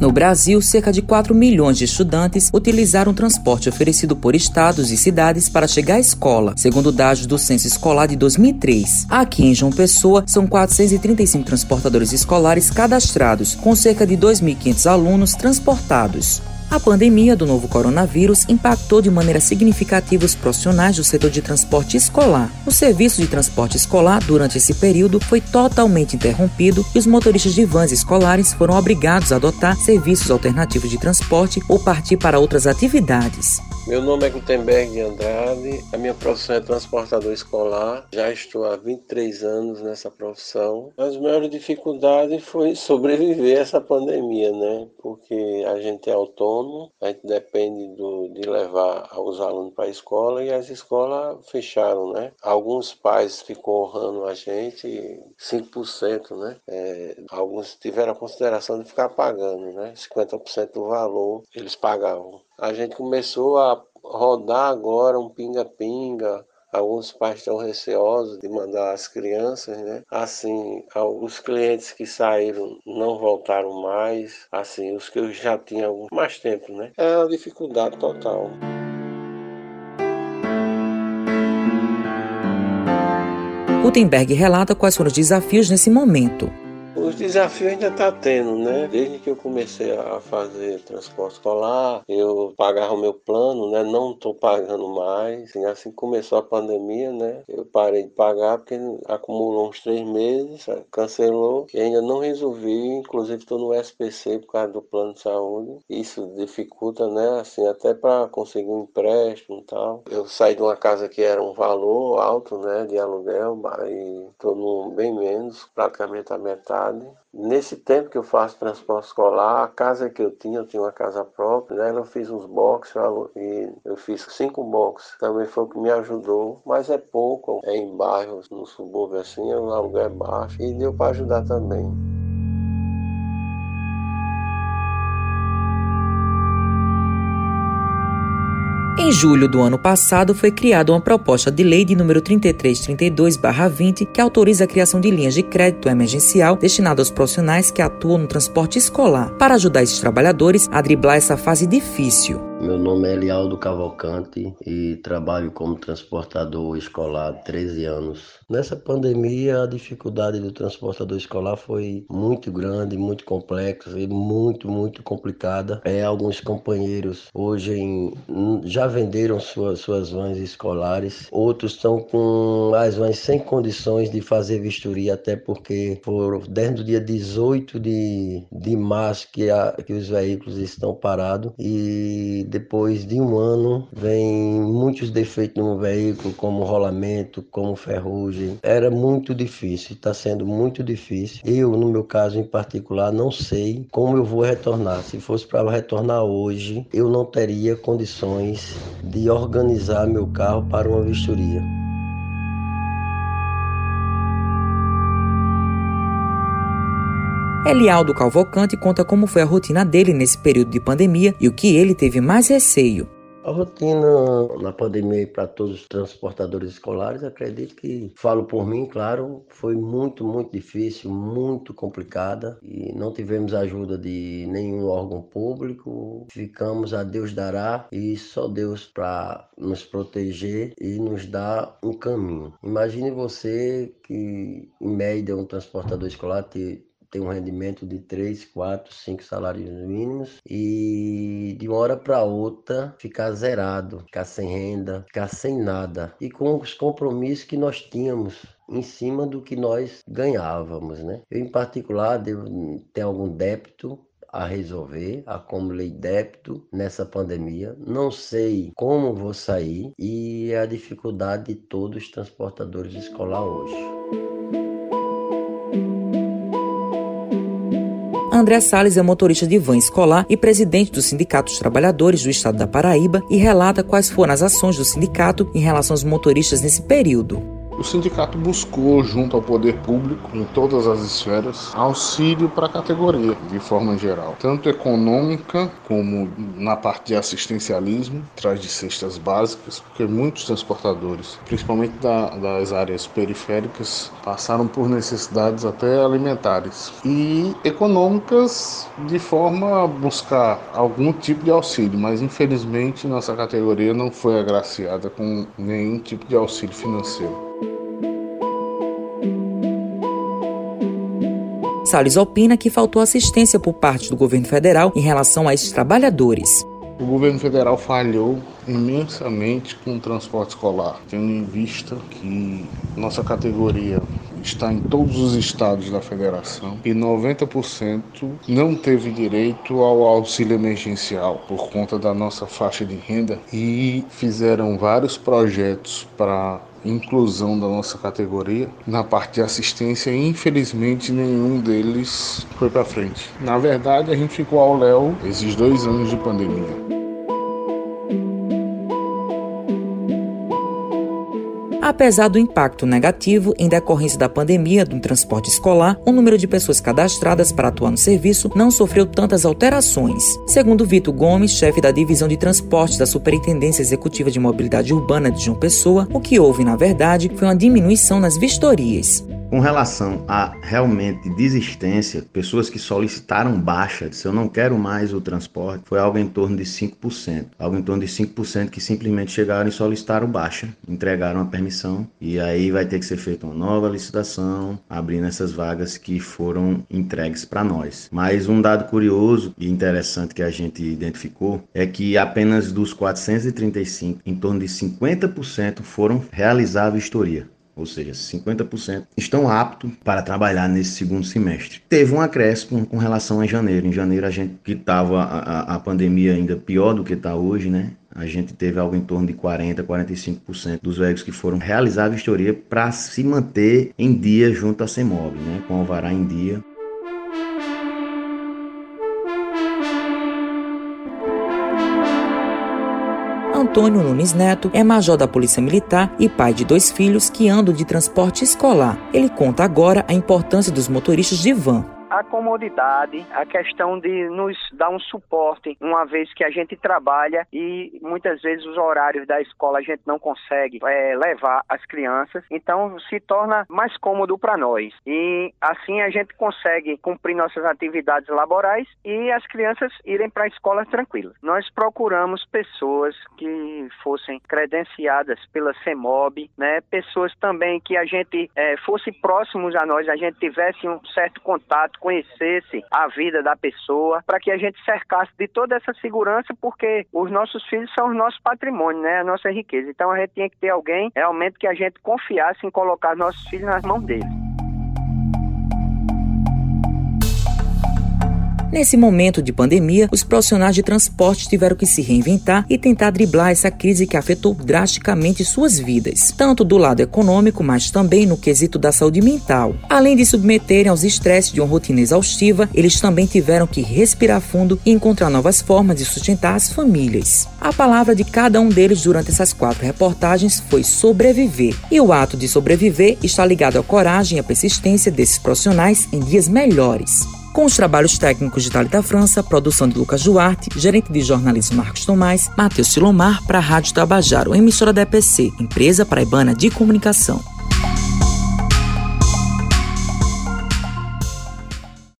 No Brasil, cerca de 4 milhões de estudantes utilizaram o transporte oferecido por estados e cidades para chegar à escola, segundo dados do Censo Escolar de 2003. Aqui em João Pessoa, são 435 transportadores escolares cadastrados, com cerca de 2.500 alunos transportados. A pandemia do novo coronavírus impactou de maneira significativa os profissionais do setor de transporte escolar. O serviço de transporte escolar, durante esse período, foi totalmente interrompido e os motoristas de vans escolares foram obrigados a adotar serviços alternativos de transporte ou partir para outras atividades. Meu nome é Gutenberg Andrade, a minha profissão é transportador escolar. Já estou há 23 anos nessa profissão. As maiores dificuldades foi sobreviver a essa pandemia, né? Porque a gente é autônomo, a gente depende do, de levar os alunos para a escola e as escolas fecharam, né? Alguns pais ficou honrando a gente 5%, né? É, alguns tiveram a consideração de ficar pagando, né? 50% do valor eles pagavam a gente começou a rodar agora um pinga-pinga. Alguns pais estão receosos de mandar as crianças, né? Assim, os clientes que saíram não voltaram mais. Assim, os que eu já tinha mais tempo, né? É uma dificuldade total. Gutenberg relata quais foram os desafios nesse momento. Os desafios ainda tá tendo, né? Desde que eu comecei a fazer transporte escolar, eu pagava o meu plano, né? Não tô pagando mais. E assim que começou a pandemia, né? Eu parei de pagar porque acumulou uns três meses, cancelou e ainda não resolvi. Inclusive estou no SPC por causa do plano de saúde. Isso dificulta, né? Assim, até para conseguir um empréstimo e tal. Eu saí de uma casa que era um valor alto, né? De aluguel, e estou bem menos, praticamente a metade Nesse tempo que eu faço transporte escolar, a casa que eu tinha, eu tinha uma casa própria, né? eu fiz uns boxes e eu fiz cinco boxes. Também foi o que me ajudou, mas é pouco, é em bairros, no subúrbio assim, o aluguel é baixo e deu para ajudar também. Em julho do ano passado, foi criada uma proposta de lei de número 3332-20 que autoriza a criação de linhas de crédito emergencial destinadas aos profissionais que atuam no transporte escolar, para ajudar esses trabalhadores a driblar essa fase difícil. Meu nome é Elialdo Cavalcante e trabalho como transportador escolar há 13 anos. Nessa pandemia, a dificuldade do transportador escolar foi muito grande, muito complexa e muito, muito complicada. É, alguns companheiros hoje em, já venderam suas, suas vans escolares, outros estão com as vans sem condições de fazer vistoria, até porque foram desde o dia 18 de, de março que, a, que os veículos estão parados e depois de um ano, vem muitos defeitos no veículo, como rolamento, como ferrugem. Era muito difícil, está sendo muito difícil. Eu, no meu caso em particular, não sei como eu vou retornar. Se fosse para retornar hoje, eu não teria condições de organizar meu carro para uma vistoria. Elialdo Calvocante conta como foi a rotina dele nesse período de pandemia e o que ele teve mais receio. A rotina na pandemia para todos os transportadores escolares, acredito que, falo por mim, claro, foi muito, muito difícil, muito complicada e não tivemos ajuda de nenhum órgão público. Ficamos a Deus dará e só Deus para nos proteger e nos dar um caminho. Imagine você que, em média, um transportador escolar tem um rendimento de 3, 4, 5 salários mínimos e de uma hora para outra ficar zerado, ficar sem renda, ficar sem nada e com os compromissos que nós tínhamos em cima do que nós ganhávamos, né? Eu em particular devo ter algum débito a resolver, acumulei débito nessa pandemia, não sei como vou sair e a dificuldade de todos os transportadores escolar hoje. André Salles é motorista de van escolar e presidente do Sindicato dos Trabalhadores do Estado da Paraíba e relata quais foram as ações do sindicato em relação aos motoristas nesse período. O sindicato buscou, junto ao poder público, em todas as esferas, auxílio para a categoria, de forma geral, tanto econômica como na parte de assistencialismo, atrás de cestas básicas, porque muitos transportadores, principalmente da, das áreas periféricas, passaram por necessidades até alimentares e econômicas de forma a buscar algum tipo de auxílio, mas infelizmente nossa categoria não foi agraciada com nenhum tipo de auxílio financeiro. Salles opina que faltou assistência por parte do governo federal em relação a esses trabalhadores. O governo federal falhou imensamente com o transporte escolar, tendo em vista que nossa categoria está em todos os estados da federação e 90% não teve direito ao auxílio emergencial por conta da nossa faixa de renda e fizeram vários projetos para inclusão da nossa categoria na parte de assistência infelizmente nenhum deles foi para frente. Na verdade, a gente ficou ao léu esses dois anos de pandemia. Apesar do impacto negativo em decorrência da pandemia do transporte escolar, o número de pessoas cadastradas para atuar no serviço não sofreu tantas alterações. Segundo Vitor Gomes, chefe da divisão de transportes da Superintendência Executiva de Mobilidade Urbana de João Pessoa, o que houve, na verdade, foi uma diminuição nas vistorias. Com relação a realmente desistência, pessoas que solicitaram baixa, se eu não quero mais o transporte, foi algo em torno de 5%. Algo em torno de 5% que simplesmente chegaram e solicitaram baixa, entregaram a permissão e aí vai ter que ser feita uma nova licitação, abrindo essas vagas que foram entregues para nós. Mas um dado curioso e interessante que a gente identificou é que apenas dos 435, em torno de 50% foram realizar a vistoria ou seja, 50% estão aptos para trabalhar nesse segundo semestre. Teve um acréscimo com relação a janeiro. Em janeiro, a gente que estava a, a, pandemia ainda pior do que está hoje, né? A gente teve algo em torno de 40, 45% dos veículos que foram realizar a vistoria para se manter em dia junto à CEMOB, né? Com o alvará em dia. Antônio Nunes Neto é major da Polícia Militar e pai de dois filhos que andam de transporte escolar. Ele conta agora a importância dos motoristas de van a comodidade, a questão de nos dar um suporte, uma vez que a gente trabalha e muitas vezes os horários da escola a gente não consegue é, levar as crianças, então se torna mais cômodo para nós. E assim a gente consegue cumprir nossas atividades laborais e as crianças irem para a escola tranquilas. Nós procuramos pessoas que fossem credenciadas pela CEMOB, né? pessoas também que a gente é, fosse próximos a nós, a gente tivesse um certo contato conhecesse a vida da pessoa, para que a gente cercasse de toda essa segurança, porque os nossos filhos são o nosso patrimônio, né? A nossa riqueza. Então a gente tinha que ter alguém realmente que a gente confiasse em colocar nossos filhos nas mãos deles. Nesse momento de pandemia, os profissionais de transporte tiveram que se reinventar e tentar driblar essa crise que afetou drasticamente suas vidas, tanto do lado econômico, mas também no quesito da saúde mental. Além de submeterem aos estresses de uma rotina exaustiva, eles também tiveram que respirar fundo e encontrar novas formas de sustentar as famílias. A palavra de cada um deles durante essas quatro reportagens foi sobreviver, e o ato de sobreviver está ligado à coragem e à persistência desses profissionais em dias melhores com os trabalhos técnicos de Thalita França, produção de Lucas Duarte, gerente de jornalismo Marcos Tomás, Matheus Silomar para a Rádio Tabajaro, emissora da EPC, Empresa Paraibana de Comunicação.